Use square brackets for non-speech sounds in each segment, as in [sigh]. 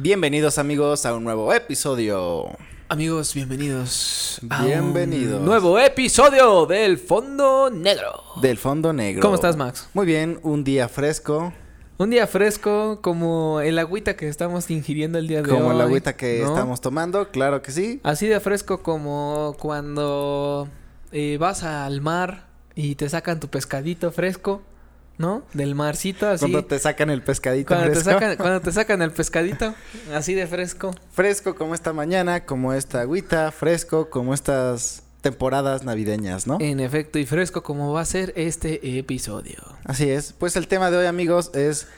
Bienvenidos amigos a un nuevo episodio. Amigos, bienvenidos. a un Bienvenidos. nuevo episodio del Fondo Negro. Del fondo negro. ¿Cómo estás, Max? Muy bien, un día fresco, Un día fresco, como el agüita que estamos ingiriendo el día de hoy. como el agüita que ¿no? estamos tomando, claro que sí. Así de fresco como cuando eh, vas al mar y te sacan tu pescadito fresco, ¿no? Del marcito, así. Cuando te sacan el pescadito Cuando te fresco. sacan, [laughs] cuando te sacan el pescadito, así de fresco. Fresco como esta mañana, como esta agüita, fresco como estas temporadas navideñas, ¿no? En efecto, y fresco como va a ser este episodio. Así es. Pues el tema de hoy, amigos, es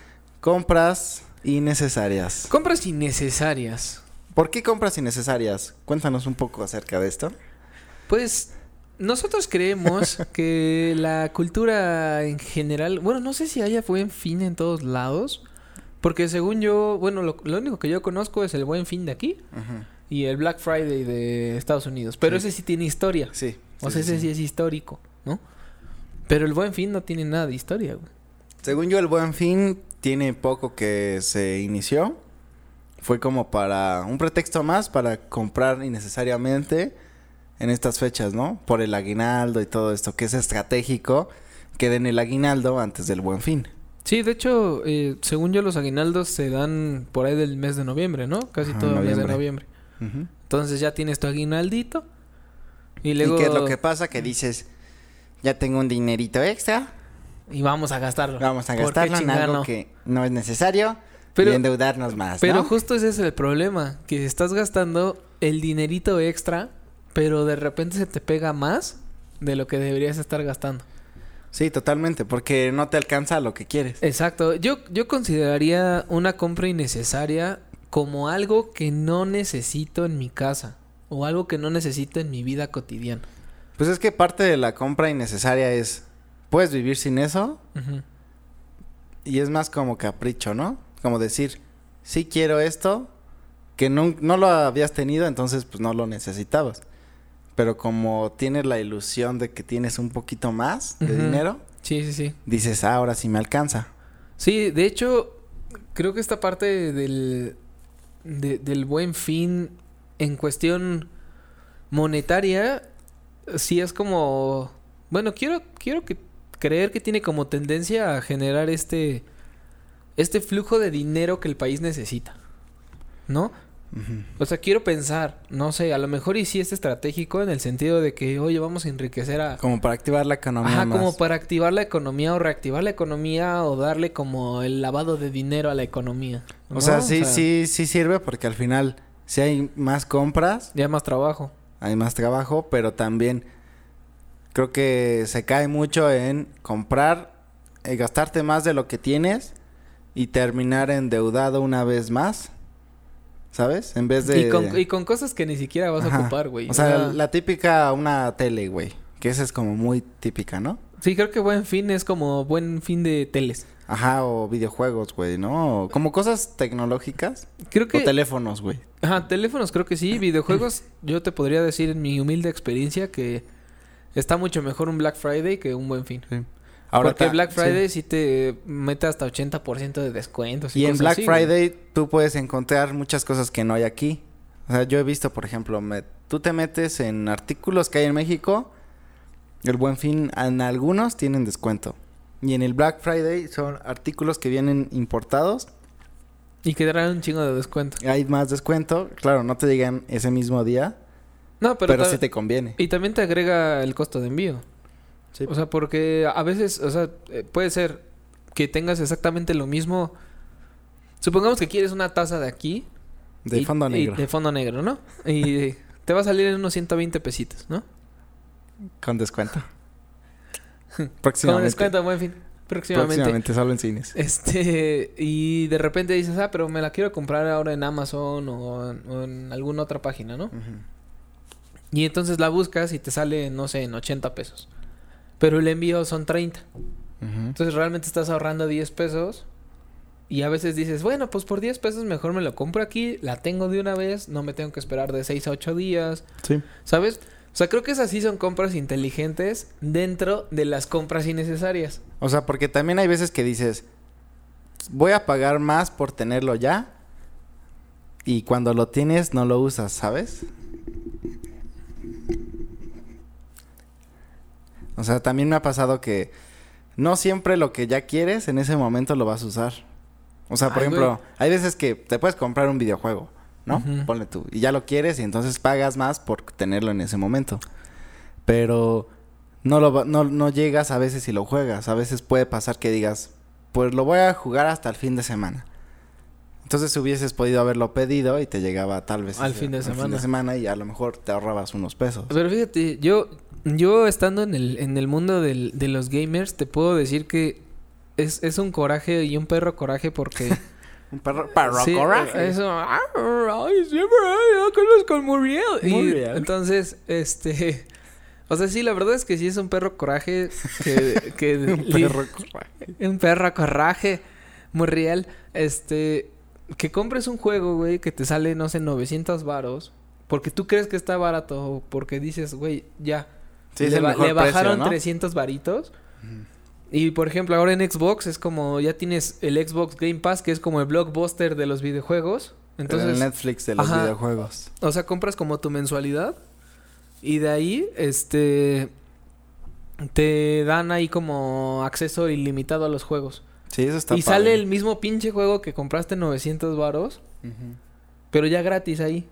compras innecesarias. Compras innecesarias. ¿Por qué compras innecesarias? Cuéntanos un poco acerca de esto. Pues nosotros creemos que la cultura en general, bueno, no sé si haya buen fin en todos lados, porque según yo, bueno, lo, lo único que yo conozco es el buen fin de aquí y el Black Friday de Estados Unidos, pero Sí. ese sí tiene historia, Sí. o sea, sí, ese sí. sí es histórico, ¿no? Pero el buen fin no tiene nada de historia, güey. Según yo, el Buen Fin tiene poco que se inició. Fue como para un pretexto más para comprar innecesariamente en estas fechas, ¿no? Por el aguinaldo y todo esto, que es estratégico que den el aguinaldo antes del Buen Fin. Sí, de hecho, eh, según yo, los aguinaldos se dan por ahí del mes de noviembre, ¿no? Casi todo el mes de noviembre. Entonces ya tienes tu aguinaldito. Y luego... ¿Y qué es lo que pasa? Que dices, ya tengo un dinerito extra, Y vamos a gastarlo. vamos a ¿Por qué gastarlo en algo que no es necesario Pero- y endeudarnos más, Pero justo ese es el problema, que estás gastando el dinerito extra, pero de repente se te pega más de lo que deberías estar gastando. Sí, totalmente, porque no te alcanza lo que quieres. Exacto. Yo, yo consideraría una compra innecesaria como algo que no necesito en mi casa o algo que no necesito en mi vida cotidiana. Pues es que parte de la compra innecesaria es, puedes vivir sin eso y es más como capricho, ¿no? Como decir, sí quiero esto, que no, no lo habías tenido, entonces pues no lo necesitabas. Pero como tienes la ilusión de que tienes un poquito más de dinero, Sí, sí, sí. dices, ah, ahora sí me alcanza. Sí, de hecho, creo que esta parte del, de- del buen fin en cuestión monetaria, sí es como, bueno, quiero, quiero que, creer que tiene como tendencia a generar este, este flujo de dinero que el país necesita, ¿no? O sea, quiero pensar, no sé, a lo mejor y sí es estratégico en el sentido de que, oye, vamos a enriquecer a, Como para activar la economía Ajá, más. como para activar la economía o reactivar la economía o darle como el lavado de dinero a la economía. O sea, sí, sí, sí sirve porque al final, si hay más compras, Ya más trabajo. hay más trabajo, pero también creo que se cae mucho en comprar, eh, gastarte más de lo que tienes y terminar endeudado una vez más, ¿sabes? En vez de... Y, con, y con cosas que ni siquiera vas Ajá. a ocupar, güey. O sea, la típica, una tele, güey, que esa es como muy típica, ¿no? Sí, creo que buen fin es como buen fin de teles. Ajá, o videojuegos, güey, ¿no? Como cosas tecnológicas. Creo que... O teléfonos, güey. Ajá, teléfonos creo que sí. Videojuegos, [clears throat] yo te podría decir en mi humilde experiencia que está mucho mejor un Black Friday que un buen fin. Porque ta- Black. Friday sí. te mete hasta 80% de descuentos. Y en Black así, güey. Friday tú puedes encontrar muchas cosas que no hay aquí. O sea, yo he visto, por ejemplo, me- tú te metes en artículos que hay en México, el Buen Fin en algunos tienen descuento. Y en el Black Friday son artículos que vienen importados, Y que darán un chingo de descuento. hay más descuento. Claro, no te llegan ese mismo día, No, pero, pero, sí te conviene. Y también te agrega el costo de envío. Sí. O sea, porque a veces, o sea, eh, puede ser que tengas exactamente lo mismo. Supongamos que quieres una taza de aquí. de y- fondo y negro, de fondo negro, ¿no? Y [laughs] te va a salir en unos 120 pesitos, ¿no? con descuento. [laughs] Con Próximamente. descuento, buen fin. Próximamente. Próximamente, solo en cines. Este, y de repente dices, ah, pero me la quiero comprar ahora en Amazon o, en- o en alguna otra página, ¿no? Y entonces la buscas y te sale, no sé, en 80 pesos. Pero el envío son 30. Ujú. Entonces realmente estás ahorrando 10 pesos. Y a veces dices, bueno, pues por 10 pesos mejor me lo compro aquí, la tengo de una vez, no me tengo que esperar de 6 a 8 días, Sí. ¿sabes? O sea, creo que esas sí son compras inteligentes dentro de las compras innecesarias. O sea, porque también hay veces que dices, voy a pagar más por tenerlo ya, y cuando lo tienes no lo usas, ¿sabes? O sea, también me ha pasado que no siempre lo que ya quieres en ese momento lo vas a usar. O sea, por Ay, ejemplo, güey. hay veces que te puedes comprar un videojuego, ¿no? Ujú. Ponle tú. Y ya lo quieres y entonces pagas más por tenerlo en ese momento. Pero no, lo, no, no llegas a veces y lo juegas. A veces puede pasar que digas, pues lo voy a jugar hasta el fin de semana. Entonces hubieses podido haberlo pedido y te llegaba tal vez Al ese- fin de al fin semana. de semana y a lo mejor te ahorrabas unos pesos. Pero fíjate, yo, yo estando en el, en el mundo del- de los gamers, te puedo decir que es, es un coraje y un perro coraje porque... [laughs] Un perro, perro Sí, coraje. Eso, ay, siempre yo conozco al Muriel. Y Muriel. entonces, este... [laughs] O sea, sí, la verdad es que sí es un perro coraje que... que [laughs] Un perro coraje. un perro coraje. Muriel. Este... Que compres un juego, güey, que te sale, no sé, 900 varos. Porque tú crees que está barato. o Porque dices, güey, ya. Sí, le, ba- bajaron precio, ¿no? 300 varitos. Y por ejemplo, ahora en Xbox es como ya tienes el Xbox Game Pass, que es como el blockbuster de los videojuegos. Entonces, Entonces, el Netflix de los Ajá. videojuegos. o sea, compras como tu mensualidad. Y de ahí, este. Te dan ahí como acceso ilimitado a los juegos. Sí, eso está y padre. sale el mismo pinche juego que compraste en 900 varos, pero ya gratis ahí.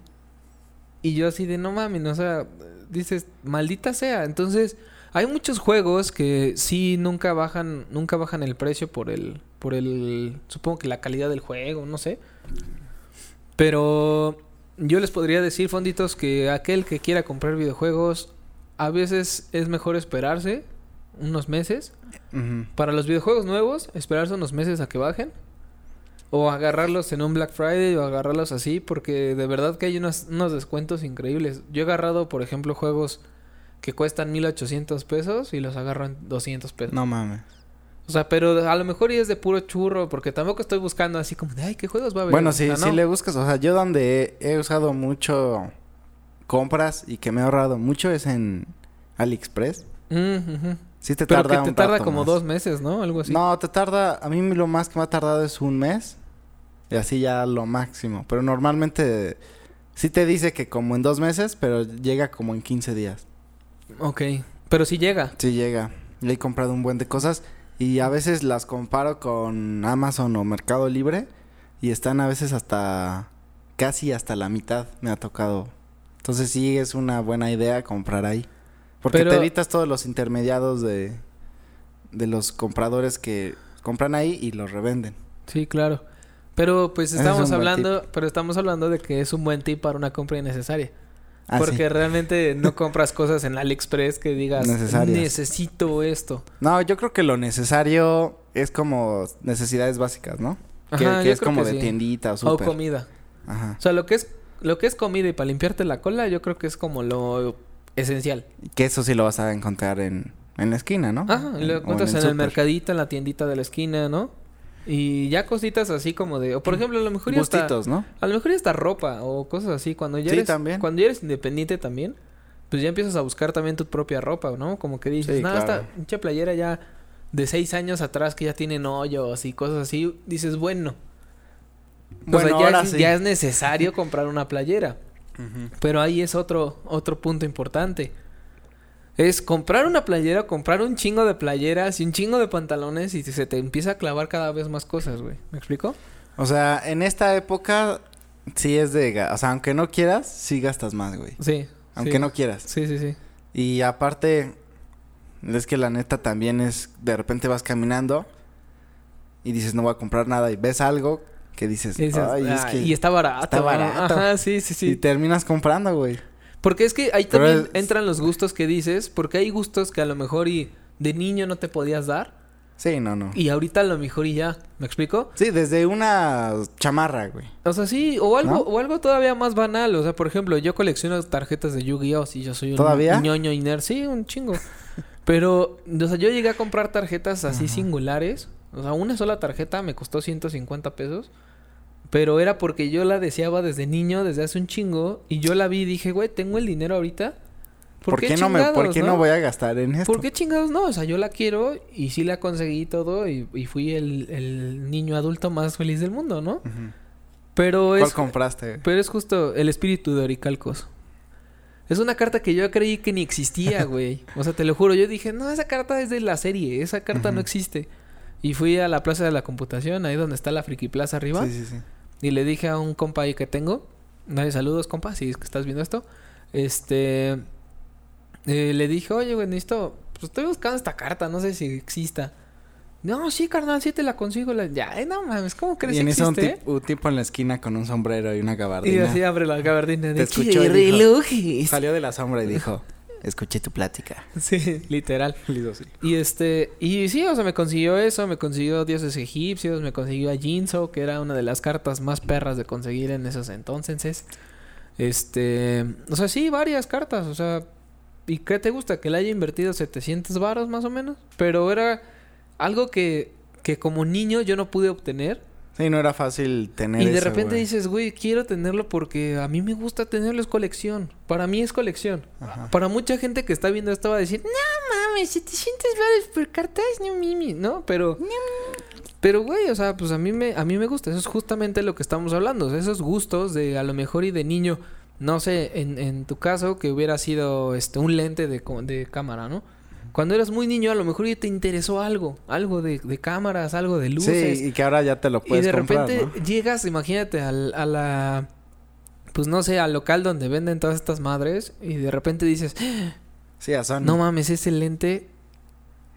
Y yo así de no mames, o sea, dices, maldita sea. Entonces, hay muchos juegos que sí nunca bajan, nunca bajan el precio por el, por el, supongo que la calidad del juego, no sé. Pero yo les podría decir, fonditos, que aquel que quiera comprar videojuegos, a veces es mejor esperarse unos meses. Para los videojuegos nuevos, esperarse unos meses a que bajen. O agarrarlos en un Black Friday o agarrarlos así, porque de verdad que hay unos, unos descuentos increíbles. Yo he agarrado, por ejemplo, juegos que cuestan 1800 pesos y los agarro en 200 pesos. No mames. O sea, pero a lo mejor y es de puro churro, porque tampoco estoy buscando así como de, ay, ¿qué juegos va a haber? Bueno, O sí, sea, sí no. le buscas. O sea, yo donde he, he usado mucho compras y que me he ahorrado mucho es en AliExpress. Mm. Sí te Pero tarda que te un tarda rato como más. dos meses, ¿no? Algo así. No, te tarda... A mí lo más que me ha tardado es un mes. Y así ya lo máximo. Pero normalmente... Sí te dice que como en dos meses, pero llega como en 15 días. Ok. Pero sí llega. Sí llega. Le he comprado un buen de cosas. Y a veces las comparo con Amazon o Mercado Libre. Y están a veces hasta... Casi hasta la mitad me ha tocado. Entonces sí es una buena idea comprar ahí. Porque Pero- te evitas todos los intermediados de... De los compradores que compran ahí y los revenden. Sí, claro. Pero pues es estamos hablando, pero estamos hablando de que es un buen tip para una compra innecesaria. Ah, porque sí. realmente no compras cosas en AliExpress que digas Necesarias. necesito esto. No, yo creo que lo necesario es como necesidades básicas, ¿no? que Ajá, que yo es como que de sí. tiendita o O súper. comida. Ajá. O sea, lo que es lo que es comida y para limpiarte la cola, yo creo que es como lo esencial. Que eso sí lo vas a encontrar en, en la esquina, ¿no? Ajá, lo o encuentras en el, mercadito, en la tiendita de la esquina, ¿no? Y ya cositas así como de, o por ejemplo, a lo mejor ya está Gustitos, ¿no? A lo mejor ya está ropa o cosas así. Cuando ya Sí, eres, también. Cuando ya eres independiente también, pues ya empiezas a buscar también tu propia ropa, ¿no? Como que dices, Sí, no, claro. esta pinche playera ya de seis años atrás que ya tienen hoyos y cosas así. Dices, bueno. o Bueno, sea, ya, ahora es, sí. ya es necesario comprar una playera. Pero ahí es otro, otro punto importante. Es comprar una playera, comprar un chingo de playeras y un chingo de pantalones y se te empieza a clavar cada vez más cosas, güey. ¿Me explico? O sea, en esta época sí es de... O sea, aunque no quieras, sí gastas más, güey. Sí. Aunque sí. no quieras. Sí, sí, sí. Y aparte, es que la neta también es... De repente vas caminando y dices, no voy a comprar nada. Y ves algo que dices, Y dices, ay, es "Ah, que... y está barato. está barato. Ajá, sí, sí, Y sí. terminas comprando, güey. Porque es que ahí Pero también es- entran los gustos que dices, porque hay gustos que a lo mejor y de niño no te podías dar Sí, no, no. y ahorita a lo mejor y ya, ¿me explico? Sí, desde una chamarra, güey. O sea, sí, o algo ¿No? o algo todavía más banal, o sea, por ejemplo, yo colecciono tarjetas de Yu-Gi-Oh, si yo soy un ¿Todavía? ñoño iner, sí, un chingo. [laughs] Pero, o sea, yo llegué a comprar tarjetas así Ajá. singulares, o sea, una sola tarjeta me costó 150 pesos. Pero era porque yo la deseaba desde niño, desde hace un chingo. Y yo la vi y dije, güey, tengo el dinero ahorita. ¿Por, qué, no me, ¿Por qué no? voy a gastar en esto? ¿Por qué chingados no? O sea, yo la quiero y sí la conseguí todo y, y fui el, el niño adulto más feliz del mundo, ¿no? Ujú. Pero ¿Cuál es, compraste? pero es justo el espíritu de Oricalcos. Es una carta que yo creí que ni existía, [laughs] güey. O sea, te lo juro. Yo dije, no, esa carta es de la serie. Esa carta no existe. Y fui a la Plaza de la Computación, ahí donde está la Friki Plaza arriba. Sí, sí, sí. Y le dije a un compa ahí que tengo. Nadie saludos, compa, si es que estás viendo esto. Este. eh, le dije, oye, güey, necesito. Pues estoy buscando esta carta, no sé si exista. No, sí, carnal, sí te la consigo. La... Ya, eh, no mames, ¿cómo crees Y que en eso un, existe? un tipo en la esquina con un sombrero y una Y gabardina. así abre la gabardina. Te escuchó y "¿Qué dijo- relojes?". Salió de la sombra y dijo, escuché tu plática. Sí, literal. Y este, y sí, o sea, me consiguió eso, me consiguió dioses egipcios, me consiguió a Jinzo, que era una de las cartas más perras de conseguir en esos entonces. Este, o sea, sí, varias cartas, o sea, ¿y qué te gusta? Que le haya invertido 700 varos más o menos, pero era algo que, que como niño yo no pude obtener. Sí, no era fácil tener Y de repente güey. dices, güey, quiero tenerlo porque a mí me gusta tenerlo, es colección. Para mí es colección. Ajá. Para mucha gente que está viendo esto va a decir, no mames, 700 baros por cartas, no mimi, ¿no? Pero, pero güey, o sea, pues a mí me, a mí me gusta. Eso es justamente lo que estamos hablando. o sea, esos gustos de a lo mejor y de niño, no sé, en, en tu caso que hubiera sido este un lente de, de cámara, ¿no? Cuando eras muy niño, a lo mejor ya te interesó algo, algo de, de cámaras, algo de luces. Sí, y que ahora ya te lo y puedes de comprar, repente ¿no? llegas, imagínate, al, a la, pues no sé, al local donde venden todas estas madres y de repente dices, Sí, a Sony. no mames, ese lente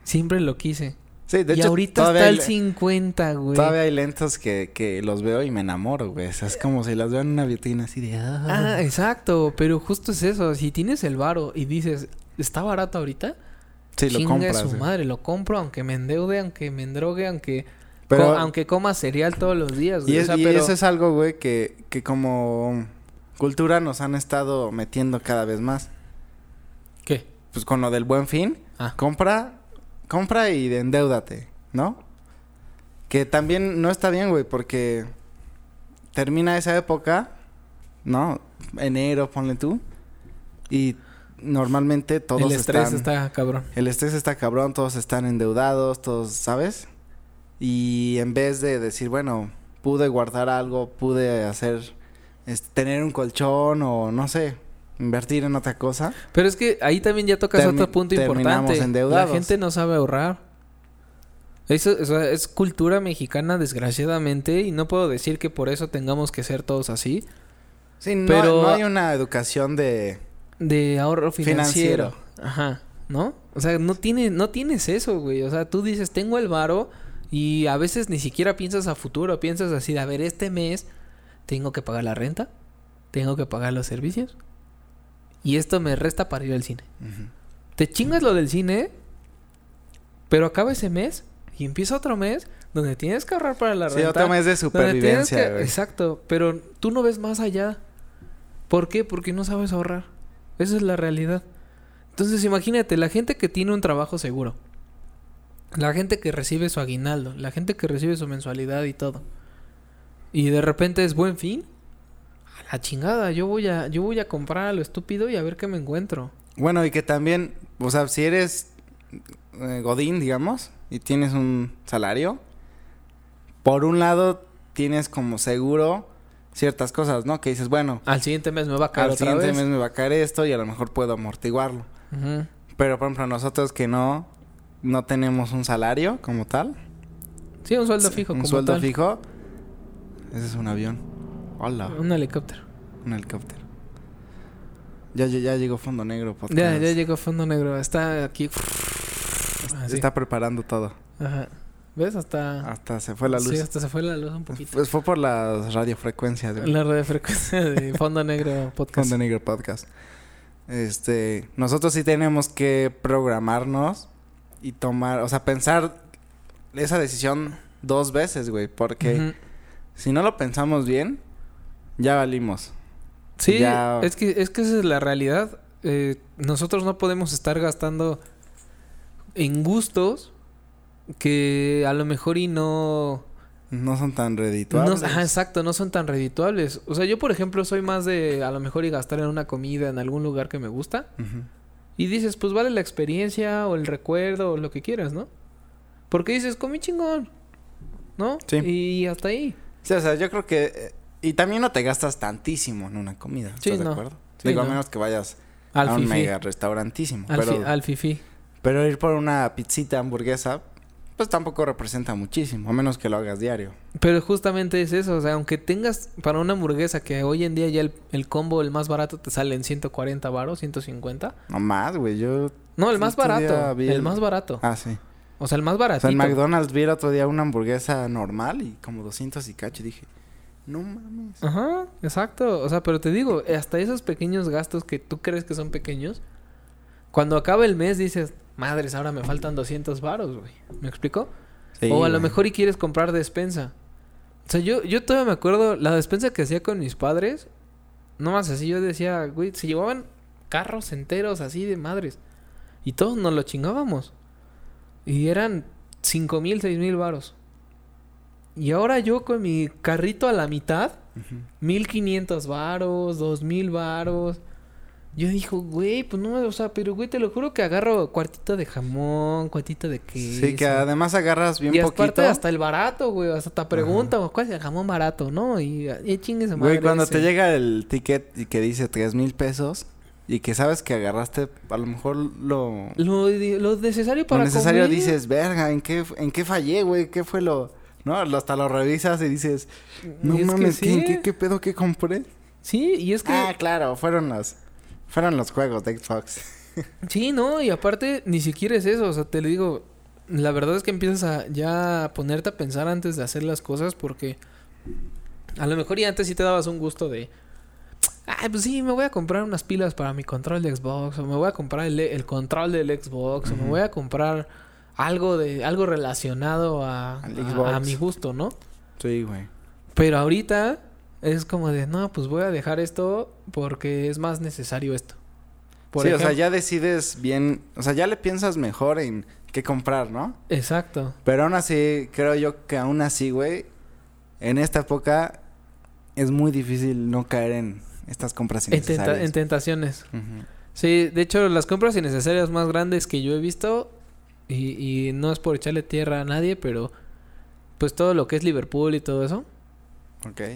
siempre lo quise. Sí, de y hecho, ahorita está el le- 50, güey. Todavía hay lentes que, que los veo y me enamoro, güey. O sea, es como si las veo en una vitrina así de... ah. Ah, exacto, pero justo es eso. Si tienes el varo y dices, ¿está barato ahorita? Sí, lo compras. su güey. madre, lo compro aunque me endeude, aunque me endrogue, aunque, Pero- co- aunque coma cereal todos los días. güey. Y, O es- sea, y pero- eso es algo, güey, que, que como cultura nos han estado metiendo cada vez más. ¿Qué? Pues con lo del buen fin, Ah. compra, compra y endeudate, ¿no? Que también no está bien, güey, porque termina esa época, ¿no? Enero, ponle tú. Y normalmente todos el estrés están... está cabrón. El estrés está cabrón, todos están endeudados, todos, ¿sabes? Y en vez de decir, bueno, pude guardar algo, pude hacer, este, tener un colchón o no sé, invertir en otra cosa. Pero es que ahí también ya tocas Termi- otro punto terminamos importante. La endeudados. gente no sabe ahorrar. Eso, o sea, es cultura mexicana, desgraciadamente, y no puedo decir que por eso tengamos que ser todos así. Sí, no, Pero- no hay una educación de... De ahorro financiero. Financiero. Ajá. ¿No? O sea, no, tiene, no tienes eso, güey. O sea, tú dices, tengo el varo y a veces ni siquiera piensas a futuro. Piensas así, de, a ver, este mes tengo que pagar la renta, tengo que pagar los servicios y esto me resta para ir al cine. Te chingas lo del cine, pero acaba ese mes y empieza otro mes donde tienes que ahorrar para la Sí, renta. otro mes de supervivencia, que-. Exacto, pero tú no ves más allá. ¿Por qué? Porque no sabes ahorrar. Esa es la realidad. Entonces imagínate, la gente que tiene un trabajo seguro, la gente que recibe su aguinaldo, la gente que recibe su mensualidad y todo, y de repente es buen fin, a la chingada, yo voy a, yo voy a comprar a lo estúpido y a ver qué me encuentro. Bueno, y que también, o sea, si eres eh, Godín, digamos, y tienes un salario, por un lado tienes como seguro ciertas cosas, ¿no? Que dices, bueno, Al siguiente mes me va a caer al otra siguiente vez. mes me va a caer esto y a lo mejor puedo amortiguarlo. Ujú. Pero, por ejemplo, nosotros que no, no tenemos un salario como tal, Sí, un sueldo fijo. un como sueldo tal. fijo, ese es un avión. Hola, Un helicóptero. un helicóptero. Ya, ya, ya llegó Fondo Negro podcast. Ya, ya llegó Fondo Negro. Está aquí. Así. Está preparando todo. Ajá. ¿Ves? Hasta... Hasta se fue la luz. Sí, hasta se fue la luz un poquito. Pues fue por las radiofrecuencias. güey. La radiofrecuencia de Fondo Negro [laughs] Podcast. Fondo Negro Podcast. Este, nosotros sí tenemos que programarnos y tomar, o sea, pensar esa decisión dos veces, güey, porque si no lo pensamos bien, ya valimos. Sí, Ya- es que es que esa es la realidad. Eh, nosotros no podemos estar gastando en gustos que a lo mejor y no... No son tan no redituables. ajá, exacto, no son tan redituables. O sea, yo por ejemplo soy más de a lo mejor y gastar en una comida en algún lugar que me gusta. Y dices, pues vale la experiencia o el recuerdo o lo que quieras, ¿no? Porque dices, comí chingón, ¿no? Sí. Y hasta ahí. Sí, o sea, yo creo que eh, Y también no te gastas tantísimo en una comida. ¿Estás Sí, de no. acuerdo? Sí, Digo, no. a menos que vayas Al a un fifi. mega restaurantísimo. Al, pero, fi- al fifi. pero ir por una pizzita, hamburguesa, pues tampoco representa muchísimo. A menos que lo hagas diario. Pero justamente es eso, o sea, aunque tengas para una hamburguesa que hoy en día ya el, el combo, el más barato, te sale en 140 baros, 150. No más, güey. Yo... No, el más barato. El el- más barato. Ah, sí. O sea, el más O sea, en McDonald's vi el otro día una hamburguesa normal y como 200 y cacho. Y dije, no mames. Ajá, exacto. O sea, pero te digo, hasta esos pequeños gastos que tú crees que son pequeños, cuando acaba el mes dices, madres, ahora me faltan 200 varos, güey. ¿Me explico? Sí, o a lo mejor y quieres comprar despensa. O sea, yo, yo todavía me acuerdo la despensa que hacía con mis padres. No más así, yo decía, güey, se llevaban carros enteros así de madres. Y todos nos lo chingábamos. Y eran cinco mil, seis mil varos. Y ahora yo con mi carrito a la mitad, Ujú. 1500 varos, 2000 varos. Yo dijo, güey, pues no, o sea, pero güey, te lo juro que agarro cuartito de jamón, cuartito de queso. Sí, que además agarras bien y poquito. aparte hasta el barato, güey, hasta te pregunta, ¿cuál es el jamón barato? No, y, y chingues madre Güey, cuando ese. te llega el ticket y que dice tres mil pesos y que sabes que agarraste a lo mejor lo, Lo, lo necesario lo para necesario, comer. dices, verga, ¿en qué, ¿en qué fallé, güey? ¿Qué fue lo...? No, lo- hasta lo revisas y dices, no Y es que mames, ¿qué, qué, qué pedo que compré? Sí, y es que... Ah, claro, fueron los, fueron los juegos de Xbox. [laughs] Sí, no, y aparte ni siquiera es eso, o sea, te lo digo, la verdad es que empiezas a ya a ponerte a pensar antes de hacer las cosas porque a lo mejor y antes sí te dabas un gusto de, ay, pues sí, me voy a comprar unas pilas para mi control de Xbox, o me voy a comprar el, el control del Xbox, o me voy a comprar algo de algo relacionado a, a- a mi gusto, ¿no? Sí, güey. Pero ahorita es como de, no, pues voy a dejar esto porque es más necesario esto. Por sí, o sea, ya decides bien, o sea, ya le piensas mejor en qué comprar, ¿no? Exacto. Pero aún así, creo yo que aún así, güey, en esta época es muy difícil no caer en estas compras En, tenta- innecesarias. en tentaciones. Sí, de hecho, las compras innecesarias más grandes que yo he visto, y, y no es por echarle tierra a nadie, pero pues todo lo que es Liverpool y todo eso,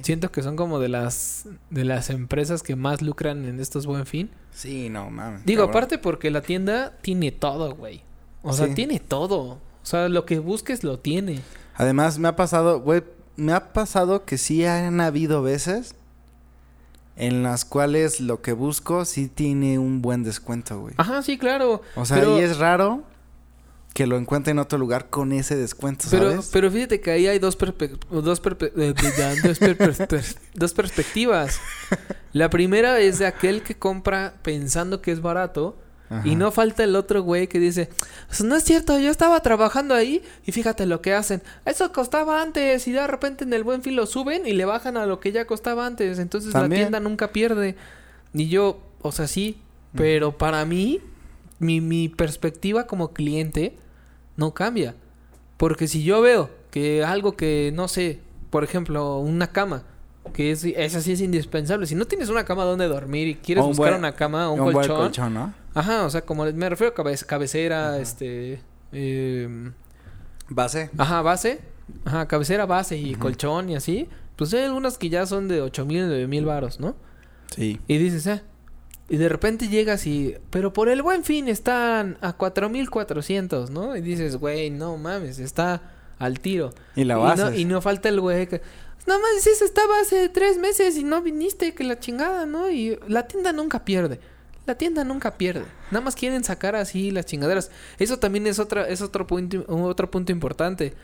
Siento que son como de las de las empresas que más lucran en estos buen fin. Sí, no, mames. Digo, cabrón. aparte porque la tienda tiene todo, güey. O sea, Sí. tiene todo. O sea, lo que busques lo tiene. Además, me ha pasado, güey, me ha pasado que sí han habido veces en las cuales lo que busco sí tiene un buen descuento, güey. Ajá, sí, claro. O sea, pero- y es raro que lo encuentre en otro lugar con ese descuento, Pero, ¿sabes? pero fíjate que ahí hay dos, dos, perpe- eh, dos per- per- [laughs] per- dos perspectivas. La primera es de aquel que compra pensando que es barato. Ajá. Y no falta el otro güey que dice, "Pues no es cierto, yo estaba trabajando ahí y fíjate lo que hacen. Eso costaba antes y de repente en el buen fin lo suben y le bajan a lo que ya costaba antes. Entonces la tienda nunca pierde. Y yo, o sea, sí, pero para mí, mi, mi perspectiva como cliente no cambia. Porque si yo veo que algo que, no sé, por ejemplo, una cama, que es, esa sí es indispensable. Si no tienes una cama donde dormir y quieres un buscar buen- una cama un, un buen colchón, colchón, ¿no? Ajá, o sea, como me refiero a cabe- cabecera, Ajá. este... em, Base. ajá, base. Ajá, cabecera, base y colchón y así. Pues hay algunas que ya son de ocho mil, nueve mil varos, ¿no? Sí. Y dices, ah... Y de repente llegas y... Pero por el buen fin están a 4400, ¿no? Y dices, güey, no mames, está al tiro. Y la y, base. no, y no falta el güey que... No mames, estaba hace tres meses y no viniste, que la chingada, ¿no? Y la tienda nunca pierde. La tienda nunca pierde. Nada más quieren sacar así las chingaderas. Eso también es otra, es otro punto, otro punto importante.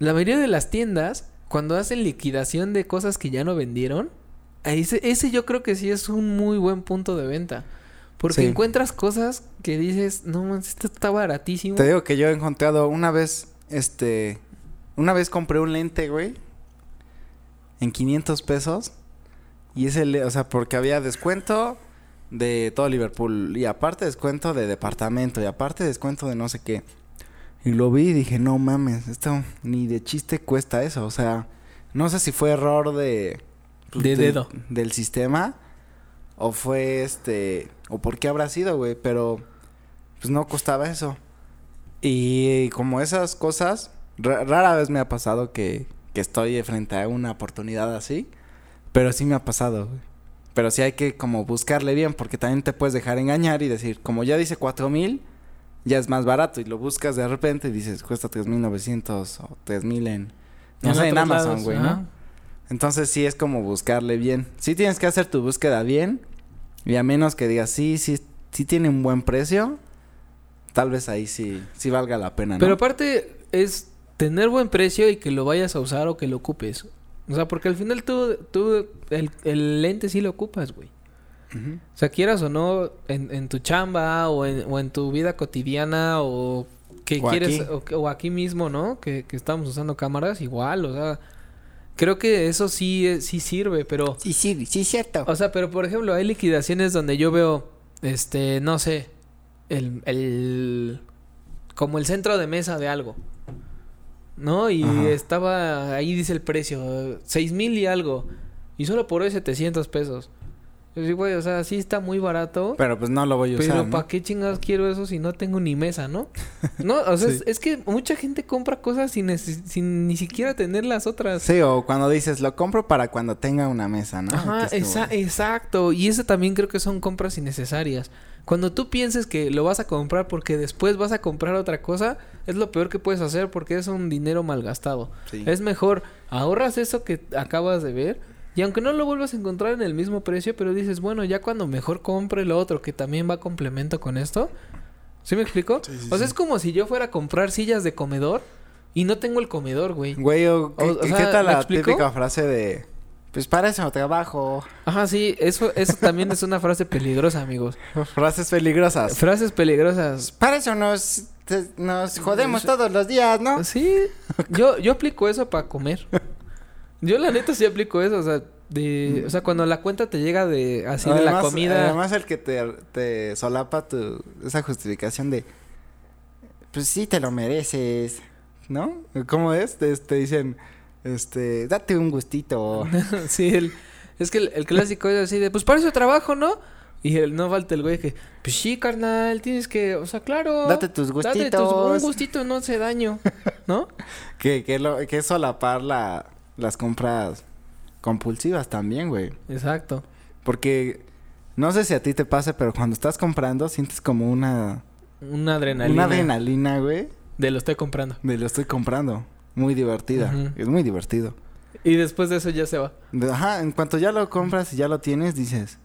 La mayoría de las tiendas, cuando hacen liquidación de cosas que ya no vendieron, ese, ese yo creo que sí es un muy buen punto de venta. Porque Sí. encuentras cosas que dices, no mames, esto está baratísimo. Te digo que yo he encontrado una vez, este, una vez compré un lente, güey, en 500 pesos. Y ese, o sea, porque había descuento de todo Liverpool. Y aparte descuento de departamento. Y aparte descuento de no sé qué. Y lo vi y dije, no mames, esto ni de chiste cuesta eso. O sea, no sé si fue error de... pues, De dedo. Del sistema. O fue este... O por qué habrá sido, güey. Pero pues no costaba eso. Y como esas cosas, ra- rara vez me ha pasado que, que estoy frente a una oportunidad así. Pero sí me ha pasado, güey. Pero sí hay que como buscarle bien, porque también te puedes dejar engañar y decir, como ya dice cuatro mil, ya es más barato. Y lo buscas de repente y dices, cuesta tres mil novecientos o tres mil en, no En sé, en Amazon, güey. ¿no? Entonces sí es como buscarle bien. Sí tienes que hacer tu búsqueda bien. Y a menos que digas, sí, sí, sí tiene un buen precio. Tal vez ahí sí, sí valga la pena, ¿no? Pero aparte es tener buen precio y que lo vayas a usar o que lo ocupes. O sea, porque al final tú, tú el, el lente sí lo ocupas, güey. O sea, quieras o no, en, en tu chamba o en, o en tu vida cotidiana o que O quieres, aquí. o, o aquí mismo, ¿no? Que, que estamos usando cámaras, igual, o sea, creo que eso sí, es- sí sirve, pero, Sí, sí, sí, cierto. o sea, pero por ejemplo, hay liquidaciones donde yo veo, este, no sé, el, el, como el centro de mesa de algo, ¿no? Y Ajá. estaba, ahí dice el precio, seis mil y algo, y solo por hoy 700 pesos. Yo digo, güey, o sea, sí está muy barato. Pero pues no lo voy a usar, Pero ¿no? ¿para qué chingados quiero eso si no tengo ni mesa, no? [laughs] No, o sea, Sí. es, es que mucha gente compra cosas sin, ni siquiera tener las otras. Sí, o cuando dices, lo compro para cuando tenga una mesa, ¿no? Ajá, exacto. Y eso también creo que son compras innecesarias. Cuando tú pienses que lo vas a comprar porque después vas a comprar otra cosa, es lo peor que puedes hacer porque es un dinero malgastado. Sí. Es mejor, ahorras eso que acabas de ver. Y aunque no lo vuelvas a encontrar en el mismo precio, pero dices, bueno, ya cuando mejor compre lo otro que también va a complemento con esto. ¿Sí me explico? Sí, sí, o sea, sí. es como si yo fuera a comprar sillas de comedor y no tengo el comedor, güey. Güey, o, ¿qué, O- o qué sea, tal ¿me la explico? típica frase de... Pues para eso trabajo. Ajá, sí, eso, eso también es una frase peligrosa, amigos. [laughs] Frases peligrosas. Frases peligrosas. Para eso nos, te- nos jodemos todos los días, ¿no? Sí, yo, yo aplico eso para comer. [laughs] Yo la neta sí aplico eso, o sea, de, o sea, cuando la cuenta te llega de así de la comida. Además el que te, te solapa tu, esa justificación de... Pues sí te lo mereces, ¿no? ¿Cómo es? Te, te dicen, este, date un gustito. [laughs] sí, el, es que el, el clásico es así de, pues para eso trabajo, ¿no? Y el, no falta el güey que, pues sí, carnal, tienes que, o sea, claro. Date tus Date tus- gustitos. un gustito no hace daño, ¿no? [laughs] que, que, lo, que solapar la, las compras compulsivas también, güey. Exacto. Porque no sé si a ti te pasa, pero cuando estás comprando sientes como una, Una adrenalina. una adrenalina, güey, De lo estoy comprando. de lo estoy comprando. Muy divertida. Es muy divertido. Y después de eso ya se va. Ajá, en cuanto ya lo compras y ya lo tienes, dices.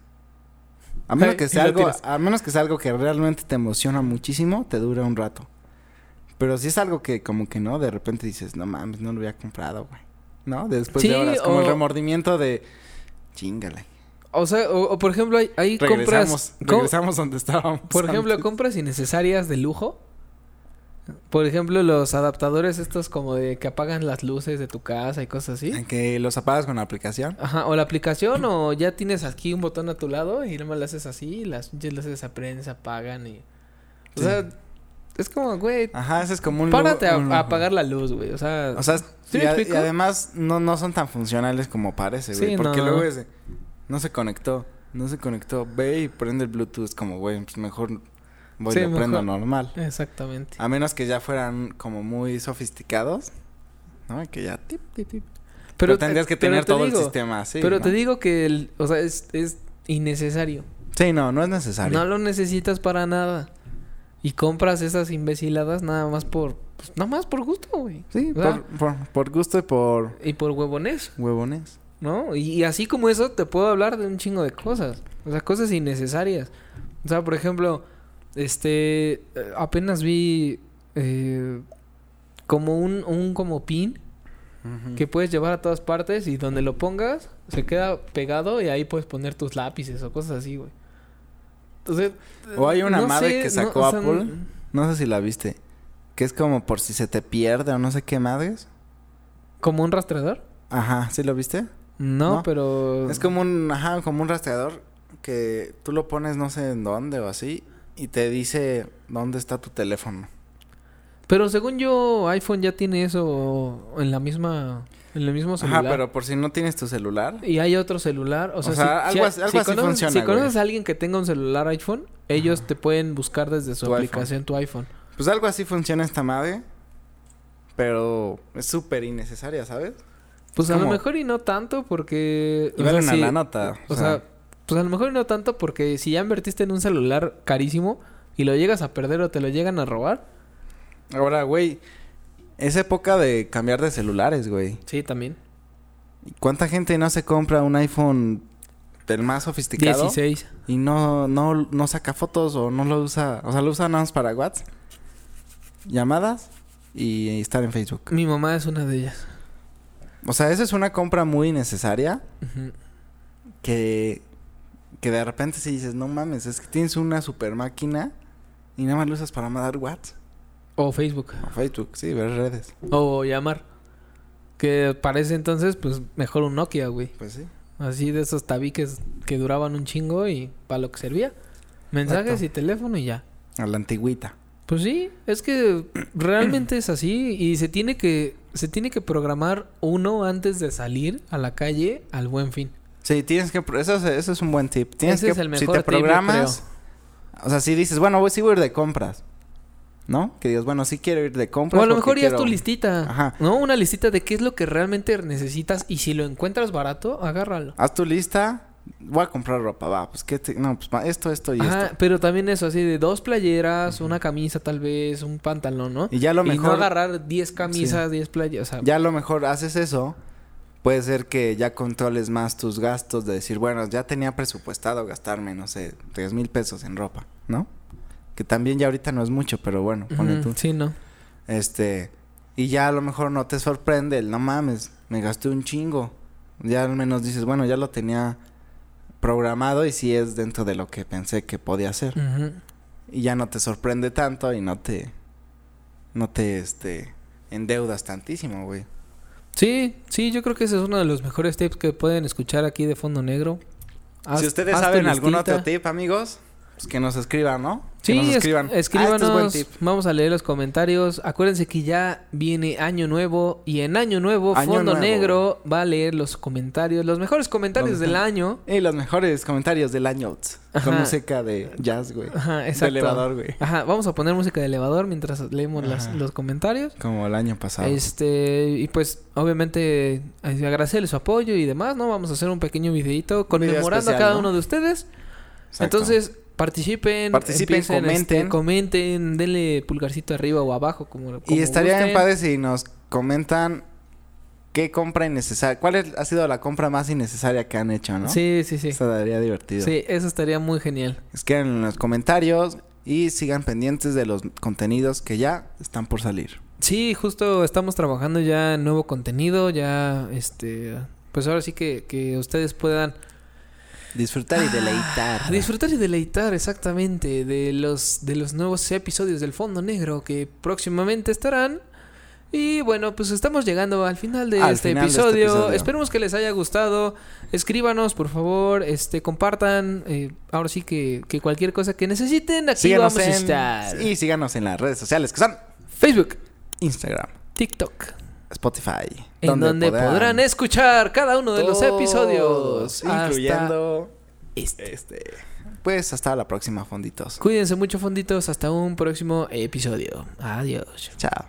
A menos que sea algo, a menos que sea algo que realmente te emociona muchísimo, te dura un rato. Pero si es algo que como que no, de repente dices, no mames, no lo había comprado, güey. ¿No? Después Sí, de horas, como el remordimiento de chingale. O sea, o, o por ejemplo, hay, hay Regresamos, compras. com- regresamos donde estábamos. Por ejemplo, compras innecesarias de lujo. Por ejemplo, los adaptadores estos como de que apagan las luces de tu casa y cosas así. En que los apagas con la aplicación. Ajá, o la aplicación o ya tienes aquí un botón a tu lado y nomás le haces así y las luces se aprenden, se apagan y... O Sí. sea, es como, güey, Ajá, ese es como un párate a, lujo- un a lujo. apagar la luz, güey. O sea, O sea, ¿Sí y, a- además no, no son tan funcionales como parece, güey. Sí, porque no. luego es de, no se conectó, no se conectó. Ve y prende el Bluetooth como, güey, pues mejor voy Sí, y lo prendo normal. exactamente. A menos que ya fueran como muy sofisticados, ¿no? Que ya tip, tip, tip. Pero, tendrías que pero tener te todo digo- el sistema así. pero ¿no? te digo que, el, o sea, es, es innecesario. Sí, no, no es necesario. No lo necesitas para nada. Y compras esas imbeciladas nada más por... Pues, nada más por gusto, güey. Sí, por, por, por gusto y por Y por huevones, huevones. ¿no? Y, y así como eso, te puedo hablar de un chingo de cosas. O sea, cosas innecesarias. O sea, por ejemplo, este... eh, Apenas vi... eh, como un, un como pin que puedes llevar a todas partes y donde lo pongas se queda pegado y ahí puedes poner tus lápices o cosas así, güey. O hay una no madre sé, que no, sacó o sea, Apple. No sé si la viste. Que es como por si se te pierde o no sé qué madres. ¿Como un rastreador? Ajá, ¿sí lo viste? No, No. pero... Es como un, ajá, como un rastreador que tú lo pones no sé en dónde o así y te dice dónde está tu teléfono. Pero según yo, iPhone ya tiene eso en la misma... En el mismo celular. Ajá, pero por si no tienes tu celular. Y hay otro celular. O sea, O sea, si, algo si- así- algo si así conoces, funciona, si güey. conoces a alguien que tenga un celular iPhone, ellos te pueden buscar desde su Tu aplicación tu iPhone. Pues algo así funciona esta madre. Pero es súper innecesaria, ¿sabes? Pues a lo mejor y no tanto porque... Y o vale sea, una sí, la nota. O sea, pues a lo mejor y no tanto porque si ya invertiste en un celular carísimo y lo llegas a perder o te lo llegan a robar, ahora, güey, es época de cambiar de celulares, güey. sí, también. ¿Y ¿Cuánta gente no se compra un iPhone del más sofisticado 16. y no, no, no saca fotos o no lo usa, o sea, lo usa nada más para WhatsApp, llamadas y estar en Facebook? Mi mamá es una de ellas. O sea, esa es una compra muy necesaria que, que de repente si dices, no mames, es que tienes una super máquina y nada más lo usas para mandar WhatsApp O Facebook. o Facebook, sí, ver redes. O llamar. Que parece entonces, pues mejor un Nokia, güey. Pues sí. Así de esos tabiques que duraban un chingo y para lo que servía. Mensajes Exacto. y teléfono y ya. A la antigüita. Pues sí, es que realmente es así y se tiene que se tiene que programar uno antes de salir a la calle al Buen Fin. Sí, tienes que... Eso es, eso es un buen tip. Tienes Ese que... es el si mejor te tip, yo programas... O sea, si dices, bueno, voy, sí voy a ir de compras. ¿No? Que digas, bueno, sí quiero ir de compras. O a lo mejor ya es tu listita, Ajá. ¿no? Una listita de qué es lo que realmente necesitas y si lo encuentras barato, agárralo. Haz tu lista. Voy a comprar ropa, va. Pues qué te... No, pues esto, esto y Ajá, esto. pero también eso, así de dos playeras, una camisa tal vez, un pantalón, ¿no? Y ya lo Y no mejor... agarrar 10 camisas, 10 playeras, o sea, Ya a lo mejor haces eso. Puede ser que ya controles más tus gastos de decir, bueno, ya tenía presupuestado gastarme, no sé, tres mil pesos en ropa, ¿no? Que también ya ahorita no es mucho, pero bueno, ponle tú. Sí, no. Este, y ya a lo mejor no te sorprende el, no mames, me gasté un chingo. Ya al menos dices, bueno, ya lo tenía programado y sí es dentro de lo que pensé que podía hacer. Y ya no te sorprende tanto y no te, no te, este, endeudas tantísimo, güey. Sí, sí, yo creo que ese es uno de los mejores tips que pueden escuchar aquí de Fondo Negro. Haz- si ustedes saben algún otro tip, amigos, pues que nos escriban, ¿no? Que Sí, es- escríbanos. Ah, este es buen tip. Vamos a leer los comentarios. Acuérdense que ya viene Año Nuevo y en Año Nuevo Año Fondo Nuevo. Negro va a leer los comentarios, los mejores comentarios Los del año. Y los mejores comentarios del año. Con Ajá. música de jazz, güey. Ajá, De exacto. elevador, güey. Ajá, vamos a poner música de elevador mientras leemos las- los comentarios. Como el año pasado. Este, y pues obviamente eh, agradecerles su apoyo y demás, ¿no? Vamos a hacer un pequeño videito conmemorando a cada ¿no? uno de ustedes. Exacto. Entonces, participen, Participen, empiecen, este, comenten. comenten, denle pulgarcito arriba o abajo como, y como estaría bien gusten. padre si nos comentan qué compra innecesaria. ¿Cuál es- ha sido la compra más innecesaria que han hecho, no? Sí, sí, sí. Eso daría divertido. Sí, eso estaría muy genial. Escriban en los comentarios y sigan pendientes de los contenidos que ya están por salir. Sí, justo estamos trabajando ya en nuevo contenido, ya este pues ahora sí que, que ustedes puedan Disfrutar y deleitar. disfrutar y deleitar exactamente de los de los nuevos episodios del Fondo Negro que próximamente estarán. Y bueno, pues estamos llegando al final de, Al este, final de este episodio. Esperemos que les haya gustado. Escríbanos, por favor, este compartan. eh, ahora sí que, que cualquier cosa que necesiten, aquí Síganos vamos a en, estar. y síganos en las redes sociales que son Facebook, Instagram, TikTok. Spotify. En donde podrán, escuchar cada uno de los episodios. Incluyendo este. este. Pues hasta la próxima, fonditos. Cuídense mucho, fonditos. Hasta un próximo episodio. Adiós. Chao.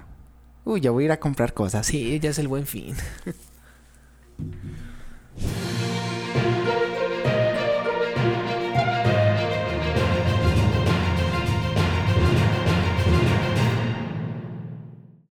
Uy, ya voy a ir a comprar cosas. Sí, ya es el buen fin. [laughs]